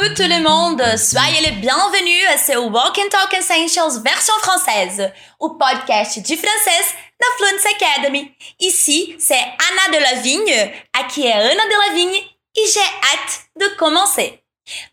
Tout le monde! Soyez les bienvenus à ce Walk and Talk Essentials version française, o podcast de francês da Fluency Academy. Ici, c'est Anna Delavigne, aqui é Ana Delavigne e j'ai hâte de commencer.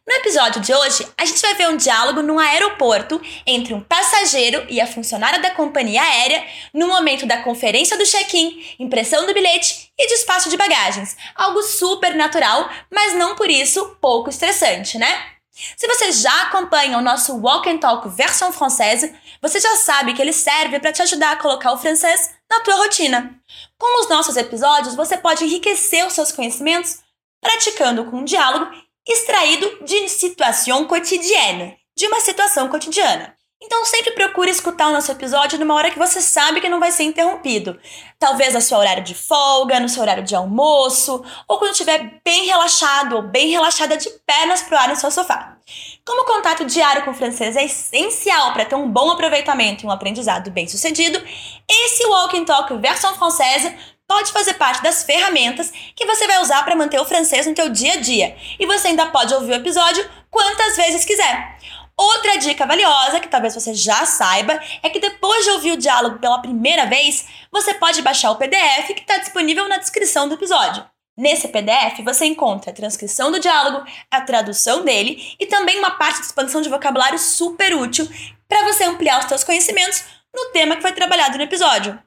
No episódio de hoje, a gente vai ver um diálogo num aeroporto entre um passageiro e a funcionária da companhia aérea no momento da conferência do check-in, impressão do bilhete e despacho de bagagens. Algo super natural, mas não por isso pouco estressante, né? Se você já acompanha o nosso Walk and Talk versão francesa, você já sabe que ele serve para te ajudar a colocar o francês na tua rotina. Com os nossos episódios, você pode enriquecer os seus conhecimentos praticando com um diálogo extraído de situação cotidiana, de uma situação cotidiana. Então sempre procure escutar o nosso episódio numa hora que você sabe que não vai ser interrompido. Talvez no seu horário de folga, no seu horário de almoço, ou quando estiver bem relaxado ou bem relaxada de pernas pro ar no seu sofá. Como o contato diário com o francês é essencial para ter um bom aproveitamento e um aprendizado bem sucedido, esse Walk and Talk versão francesa pode fazer parte das ferramentas que você vai usar para manter o francês no teu dia a dia. E você ainda pode ouvir o episódio quantas vezes quiser. Outra dica valiosa, que talvez você já saiba, é que depois de ouvir o diálogo pela primeira vez, você pode baixar o PDF que está disponível na descrição do episódio. Nesse PDF você encontra a transcrição do diálogo, a tradução dele e também uma parte de expansão de vocabulário super útil para você ampliar os seus conhecimentos no tema que foi trabalhado no episódio.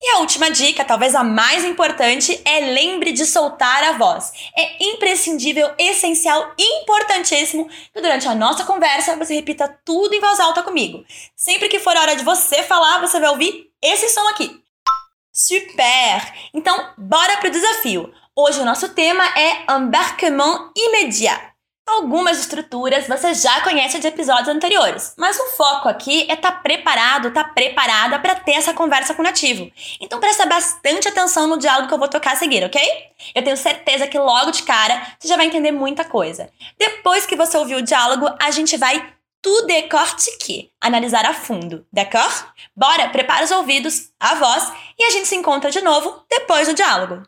E a última dica, talvez a mais importante, é lembre de soltar a voz. É imprescindível, essencial, importantíssimo que durante a nossa conversa você repita tudo em voz alta comigo. Sempre que for hora de você falar, você vai ouvir esse som aqui. Super! Então, bora pro desafio. Hoje o nosso tema é embarquement immédiat. Algumas estruturas você já conhece de episódios anteriores, mas o foco aqui é estar tá preparado, estar tá preparada para ter essa conversa com o nativo. Então presta bastante atenção no diálogo que eu vou tocar a seguir, ok? Eu tenho certeza que logo de cara você já vai entender muita coisa. Depois que você ouvir o diálogo, a gente vai tout décortiquer, analisar a fundo, d'accord? Bora, prepara os ouvidos, a voz e a gente se encontra de novo depois do diálogo.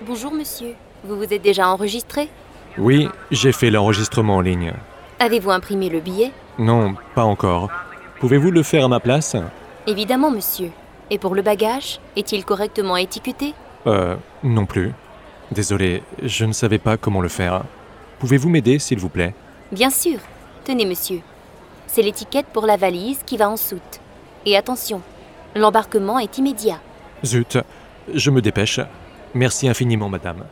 Bonjour monsieur, vous vous êtes déjà enregistré Oui, j'ai fait l'enregistrement en ligne. Avez-vous imprimé le billet? Non, pas encore. Pouvez-vous le faire à ma place? Évidemment, monsieur. Et pour le bagage, est-il correctement étiqueté? Euh, non plus. Désolé, je ne savais pas comment le faire. Pouvez-vous m'aider, s'il vous plaît? Bien sûr. Tenez, monsieur. C'est l'étiquette pour la valise qui va en soute. Et attention, l'embarquement est immédiat. Zut, je me dépêche. Merci infiniment, madame.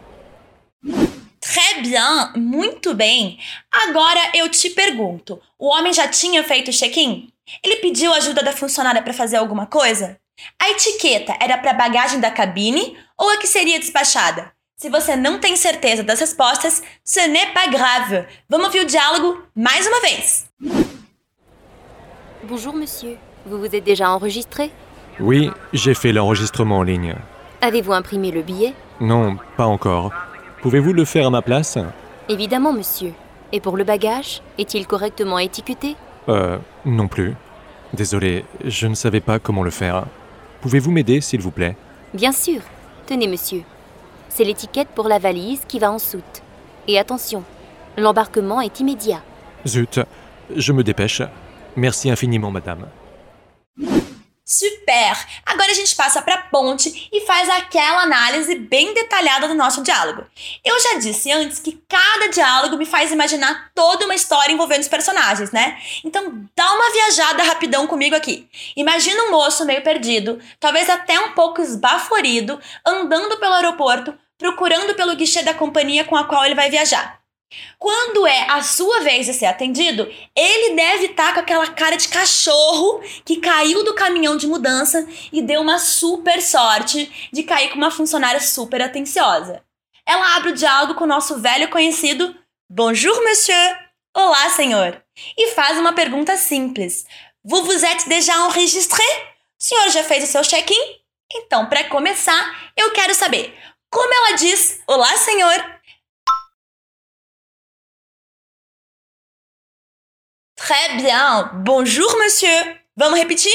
Bien, muito bem. Agora eu te pergunto: o homem já tinha feito o check-in? Ele pediu ajuda da funcionária para fazer alguma coisa? A etiqueta era para bagagem da cabine ou a que seria despachada? Se você não tem certeza das respostas, ce n'est pas grave. Vamos ouvir o diálogo mais uma vez. Bonjour monsieur, vous vous êtes déjà enregistré Oui, j'ai fait l'enregistrement en ligne. Avez-vous imprimé le billet Non, pas encore. Pouvez-vous le faire à ma place? Évidemment monsieur. Et pour le bagage, est-il correctement étiqueté? Euh, non plus. Désolé, je ne savais pas comment le faire. Pouvez-vous m'aider, s'il vous plaît? Bien sûr. Tenez monsieur. C'est l'étiquette pour la valise qui va en soute. Et attention, l'embarquement est immédiat. Zut, je me dépêche. Merci infiniment, madame. Super! Agora a gente passa para a ponte e faz aquela análise bem detalhada do nosso diálogo. Eu já disse antes que cada diálogo me faz imaginar toda uma história envolvendo os personagens, né? Então dá uma viajada rapidão comigo aqui. Imagina um moço meio perdido, talvez até um pouco esbaforido, andando pelo aeroporto, procurando pelo guichê da companhia com a qual ele vai viajar. Quando é a sua vez de ser atendido, ele deve estar com aquela cara de cachorro que caiu do caminhão de mudança e deu uma super sorte de cair com uma funcionária super atenciosa. Ela abre o diálogo com o nosso velho conhecido Bonjour, monsieur! Olá, senhor! E faz uma pergunta simples: Vous vous êtes déjà enregistré? O senhor já fez o seu check-in? Então, para começar, eu quero saber como ela diz Olá, senhor! Très bien. Bonjour, monsieur. Vamos repetir?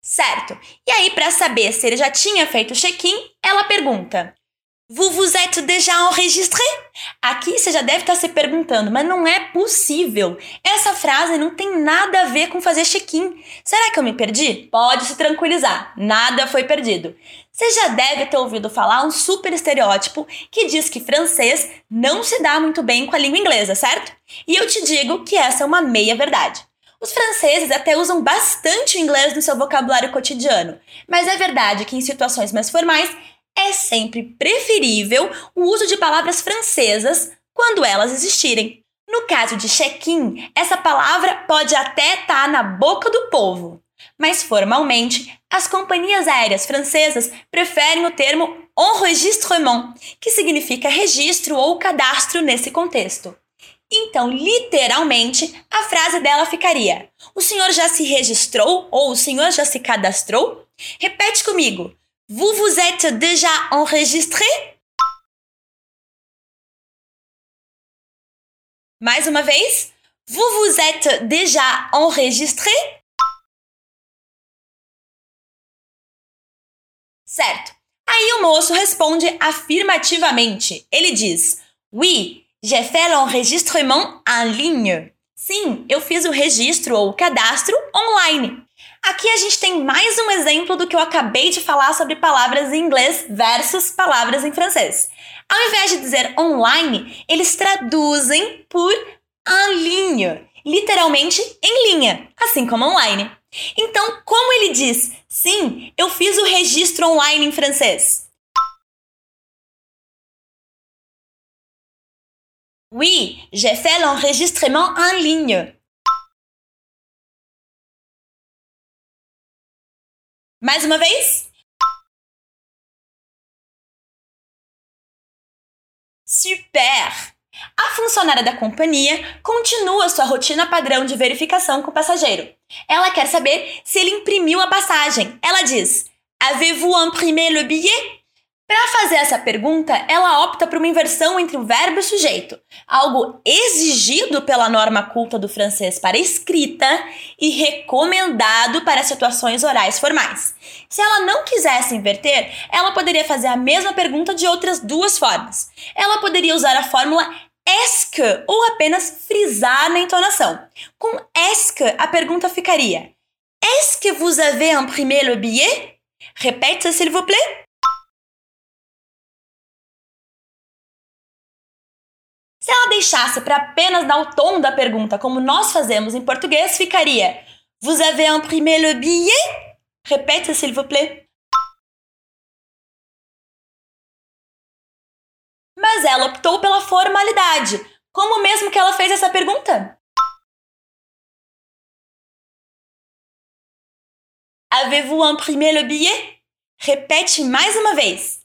Certo. E aí, para saber se ele já tinha feito o check-in, ela pergunta: Vous vous êtes déjà enregistré? Aqui você já deve estar se perguntando, mas não é possível. Essa frase não tem nada a ver com fazer check-in. Será que eu me perdi? Pode se tranquilizar, nada foi perdido. Você já deve ter ouvido falar um super estereótipo que diz que francês não se dá muito bem com a língua inglesa, certo? E eu te digo que essa é uma meia verdade. Os franceses até usam bastante o inglês no seu vocabulário cotidiano, mas é verdade que em situações mais formais é sempre preferível o uso de palavras francesas quando elas existirem. No caso de check-in, essa palavra pode até estar tá na boca do povo, mas formalmente as companhias aéreas francesas preferem o termo enregistrement, que significa registro ou cadastro nesse contexto. Então, literalmente, a frase dela ficaria: O senhor já se registrou ou o senhor já se cadastrou? Repete comigo. Vous vous êtes déjà enregistré? Mais uma vez. Vous vous êtes déjà enregistré? Certo. Aí o moço responde afirmativamente. Ele diz: Oui, j'ai fait l'enregistrement en ligne. Sim, eu fiz o registro ou cadastro online. Aqui a gente tem mais um exemplo do que eu acabei de falar sobre palavras em inglês versus palavras em francês. Ao invés de dizer online, eles traduzem por en ligne, literalmente em linha, assim como online. Então, como ele diz, sim, eu fiz o registro online em francês? Oui, j'ai fait l'enregistrement en ligne. Mais uma vez? Super! A funcionária da companhia continua sua rotina padrão de verificação com o passageiro. Ela quer saber se ele imprimiu a passagem. Ela diz: Avez-vous imprimé le billet? Para fazer essa pergunta, ela opta por uma inversão entre o verbo e o sujeito, algo exigido pela norma culta do francês para escrita e recomendado para situações orais formais. Se ela não quisesse inverter, ela poderia fazer a mesma pergunta de outras duas formas. Ela poderia usar a fórmula est ou apenas frisar na entonação. Com est, a pergunta ficaria: Est-ce que vous avez imprimé le billet? Répète, s'il vous plaît. Se ela deixasse para apenas dar o tom da pergunta, como nós fazemos em português, ficaria: Vous avez imprimé le billet? Répète, s'il vous plaît. Mas ela optou pela formalidade. Como mesmo que ela fez essa pergunta? Avez-vous imprimé le billet? Repete mais uma vez.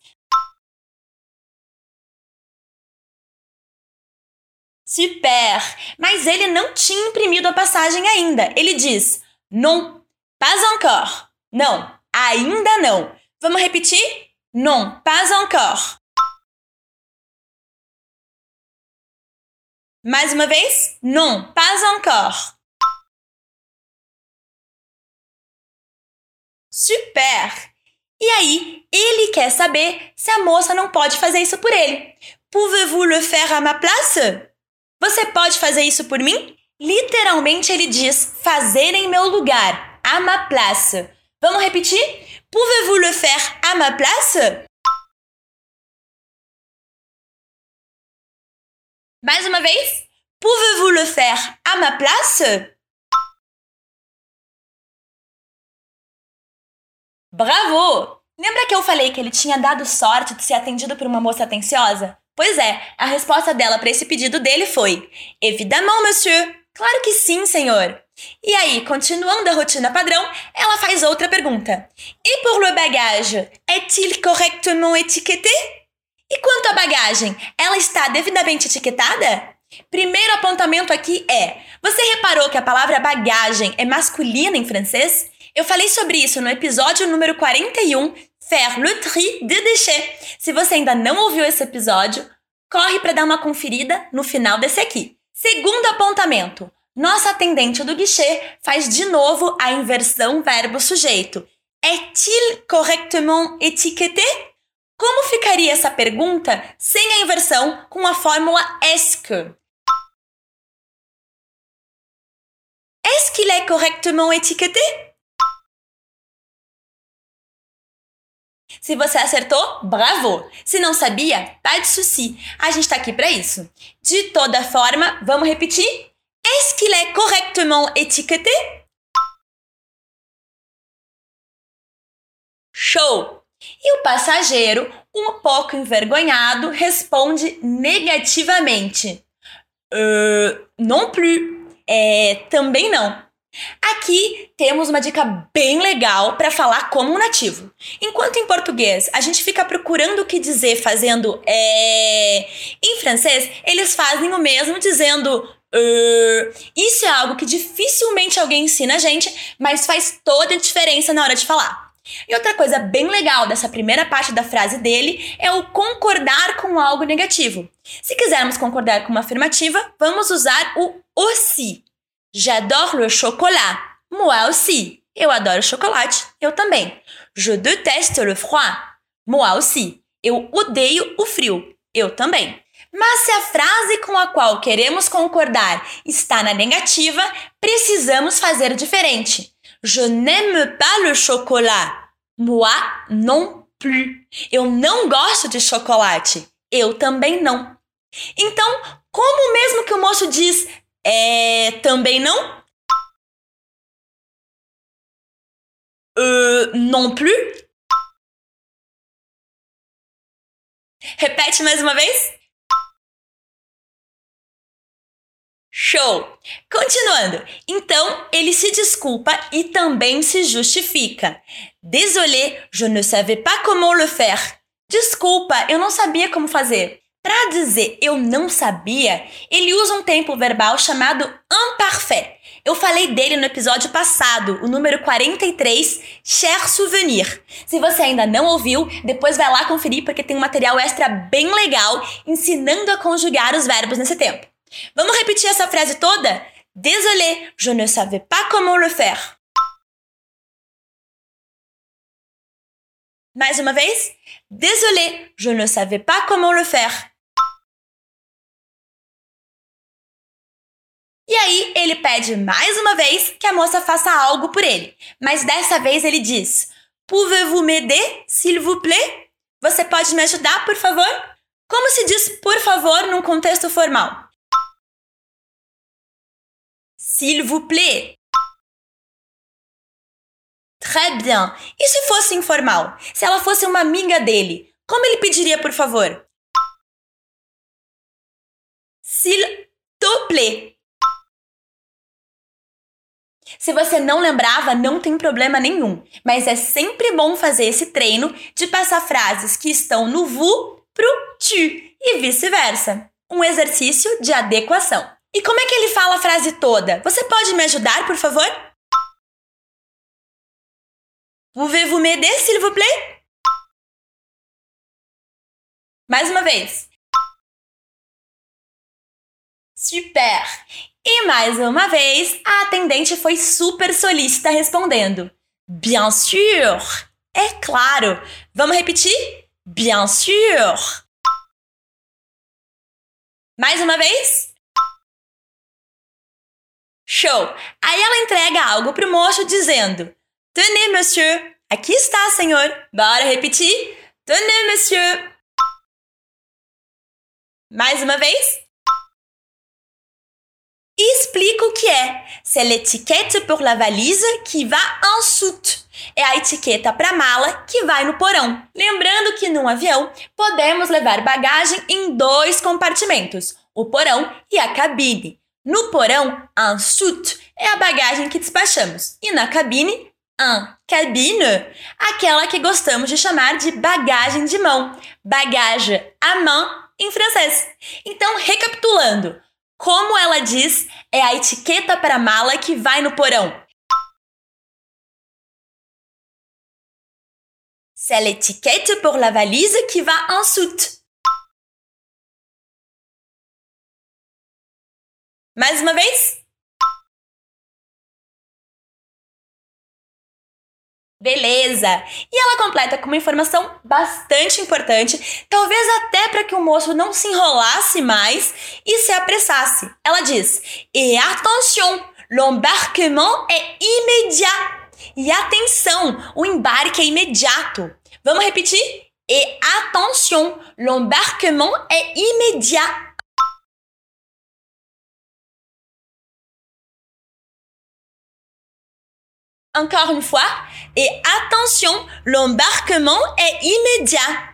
Super! Mas ele não tinha imprimido a passagem ainda. Ele diz: Non, pas encore. Não, ainda não. Vamos repetir? Non, pas encore. Mais uma vez? Non, pas encore. Super! E aí, ele quer saber se a moça não pode fazer isso por ele. Pouvez-vous le faire à ma place? Você pode fazer isso por mim? Literalmente ele diz fazer em meu lugar, à ma place. Vamos repetir? Pouvez-vous le faire à ma place? Mais uma vez? Pouvez-vous le faire à ma place? Bravo! Lembra que eu falei que ele tinha dado sorte de ser atendido por uma moça atenciosa? Pois é, a resposta dela para esse pedido dele foi: Évidemment, monsieur. Claro que sim, senhor. E aí, continuando a rotina padrão, ela faz outra pergunta. E pour le bagage, est-il correctement étiqueté? E quanto à bagagem, ela está devidamente etiquetada? Primeiro apontamento aqui é: você reparou que a palavra bagagem é masculina em francês? Eu falei sobre isso no episódio número 41 faire le tri de déchets. Se você ainda não ouviu esse episódio, corre para dar uma conferida no final desse aqui. Segundo apontamento, nossa atendente do guichê faz de novo a inversão verbo-sujeito. Est-il correctement étiqueté? Como ficaria essa pergunta sem a inversão com a fórmula est que? Est-ce qu'il est correctement étiqueté? Se você acertou, bravo! Se não sabia, pas de souci. A gente está aqui para isso. De toda forma, vamos repetir? Est-ce qu'il est correctement étiqueté? Show! E o passageiro, um pouco envergonhado, responde negativamente. Uh, non plus. É, também não. Aqui temos uma dica bem legal para falar como um nativo. Enquanto em português a gente fica procurando o que dizer fazendo é... em francês, eles fazem o mesmo dizendo uh... isso é algo que dificilmente alguém ensina a gente, mas faz toda a diferença na hora de falar. E outra coisa bem legal dessa primeira parte da frase dele é o concordar com algo negativo. Se quisermos concordar com uma afirmativa, vamos usar o aussi. J'adore le chocolat. Moi aussi. Eu adoro chocolate. Eu também. Je déteste le froid. Moi aussi. Eu odeio o frio. Eu também. Mas se a frase com a qual queremos concordar está na negativa, precisamos fazer diferente. Je n'aime pas le chocolat. Moi non plus. Eu não gosto de chocolate. Eu também não. Então, como mesmo que o moço diz é também não? Uh, non plus? Repete mais uma vez. Show! Continuando. Então, ele se desculpa e também se justifica. Désolé, je ne savais pas comment le faire. Desculpa, eu não sabia como fazer. Para dizer eu não sabia, ele usa um tempo verbal chamado imparfait. Eu falei dele no episódio passado, o número 43, Cher Souvenir. Se você ainda não ouviu, depois vai lá conferir porque tem um material extra bem legal ensinando a conjugar os verbos nesse tempo. Vamos repetir essa frase toda? Désolé, je ne savais pas comment le faire. Mais uma vez? Désolé, je ne savais pas comment le faire. E aí ele pede mais uma vez que a moça faça algo por ele, mas dessa vez ele diz: Pouvez-vous m'aider, s'il vous plaît? Você pode me ajudar, por favor? Como se diz por favor num contexto formal? S'il vous plaît. Très bien. E se fosse informal? Se ela fosse uma amiga dele, como ele pediria por favor? S'il te plaît. Se você não lembrava, não tem problema nenhum, mas é sempre bom fazer esse treino de passar frases que estão no vous pro tu e vice-versa. Um exercício de adequação. E como é que ele fala a frase toda? Você pode me ajudar, por favor? Pouvez-vous m'aider, s'il vous plaît? Mais uma vez. Super! E mais uma vez, a atendente foi super solícita respondendo: Bien sûr! É claro! Vamos repetir? Bien sûr! Mais uma vez? Show! Aí ela entrega algo pro moço dizendo: Tenez, monsieur. Aqui está, senhor. Bora repetir? Tenez, monsieur. Mais uma vez? Explica o que é. C'est l'étiquette pour la valise qui va en soute. É a etiqueta para mala que vai no porão. Lembrando que num avião podemos levar bagagem em dois compartimentos, o porão e a cabine. No porão, un soute é a bagagem que despachamos. E na cabine, un cabine, aquela que gostamos de chamar de bagagem de mão. Bagage à main em francês. Então, recapitulando, como ela diz, é a etiqueta para mala que vai no porão. C'est l'étiquette pour la valise qui va en soute. Mais uma vez? Beleza! E ela completa com uma informação bastante importante, talvez até para que o moço não se enrolasse mais e se apressasse. Ela diz: E attention, l'embarquement est immédiat. E atenção, o embarque é imediato. Vamos repetir? Et attention, l'embarquement est immédiat. Encore une fois, et attention, l'embarquement est immédiat.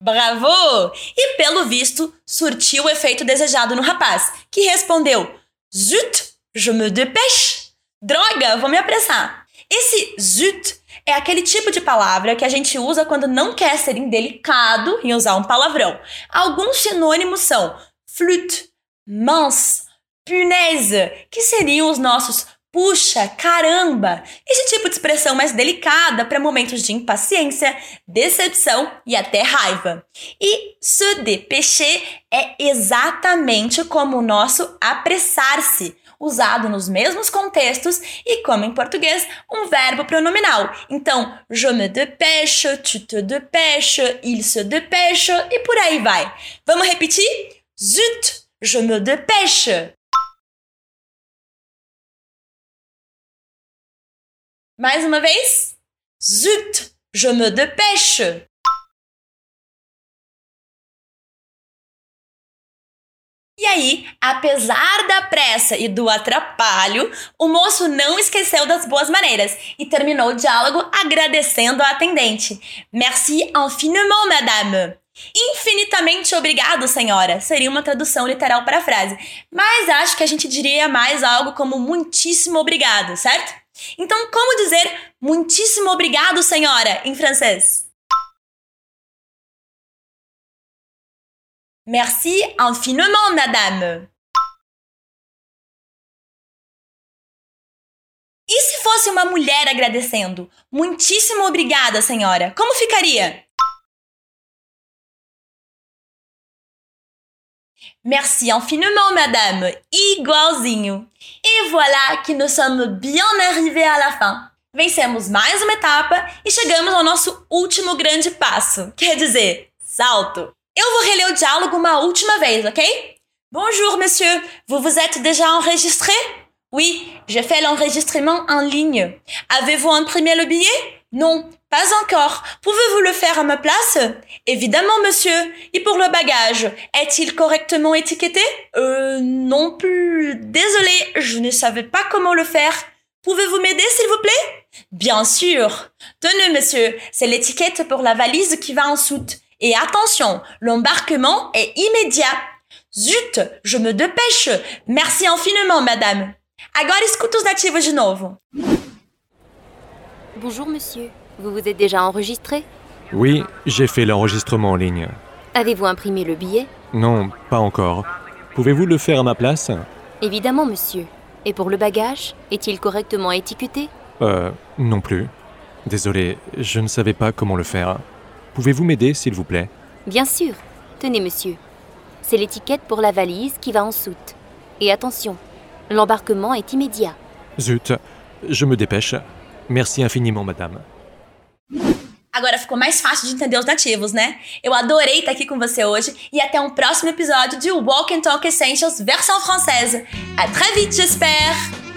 Bravo! E pelo visto, surtiu o efeito desejado no rapaz, que respondeu: Zut, je me dépêche. Droga, vou me apressar. Esse zut é aquele tipo de palavra que a gente usa quando não quer ser indelicado em usar um palavrão. Alguns sinônimos são flûte, mince, punaise, que seriam os nossos puxa, caramba. Esse tipo de expressão mais delicada para momentos de impaciência, decepção e até raiva. E se dépêcher é exatamente como o nosso apressar-se, usado nos mesmos contextos e, como em português, um verbo pronominal. Então, je me dépêche, tu te dépêches, il se dépêche e por aí vai. Vamos repetir? Zut, je me dépêche. Mais uma vez. Zut, je me dépêche. E aí, apesar da pressa e do atrapalho, o moço não esqueceu das boas maneiras e terminou o diálogo agradecendo a atendente. Merci infiniment, madame. Infinitamente obrigado, senhora, seria uma tradução literal para a frase, mas acho que a gente diria mais algo como muitíssimo obrigado, certo? Então, como dizer muitíssimo obrigado, senhora, em francês? Merci infiniment, madame. E se fosse uma mulher agradecendo? Muitíssimo obrigada, senhora. Como ficaria? Merci infiniment, madame. Igualzinho. E voilà que nous sommes bien arrivés à la fin. Vencemos mais uma etapa e chegamos ao nosso último grande passo, quer dizer, salto. Eu vou reler o diálogo uma última vez, ok? Bonjour, monsieur. Vous vous êtes déjà enregistré? Oui, j'ai fait l'enregistrement en ligne. Avez-vous imprimé le billet? Non, pas encore. Pouvez-vous le faire à ma place? Évidemment, monsieur. Et pour le bagage, est-il correctement étiqueté? Euh, non plus. Désolé, je ne savais pas comment le faire. Pouvez-vous m'aider, s'il vous plaît? Bien sûr. Tenez, monsieur, c'est l'étiquette pour la valise qui va en soute. Et attention, l'embarquement est immédiat. Zut, je me dépêche. Merci infiniment, madame. Agora escuta os nativos de novo. Bonjour monsieur, vous vous êtes déjà enregistré Oui, j'ai fait l'enregistrement en ligne. Avez-vous imprimé le billet Non, pas encore. Pouvez-vous le faire à ma place Évidemment monsieur. Et pour le bagage, est-il correctement étiqueté Euh, non plus. Désolé, je ne savais pas comment le faire. Pouvez-vous m'aider, s'il vous plaît Bien sûr. Tenez monsieur. C'est l'étiquette pour la valise qui va en soute. Et attention, l'embarquement est immédiat. Zut, je me dépêche. Merci infiniment, madame. Agora ficou mais fácil de entender os nativos, né? Eu adorei estar aqui com você hoje e até um próximo episódio de Walk and Talk Essentials versão française. À très vite, j'espère!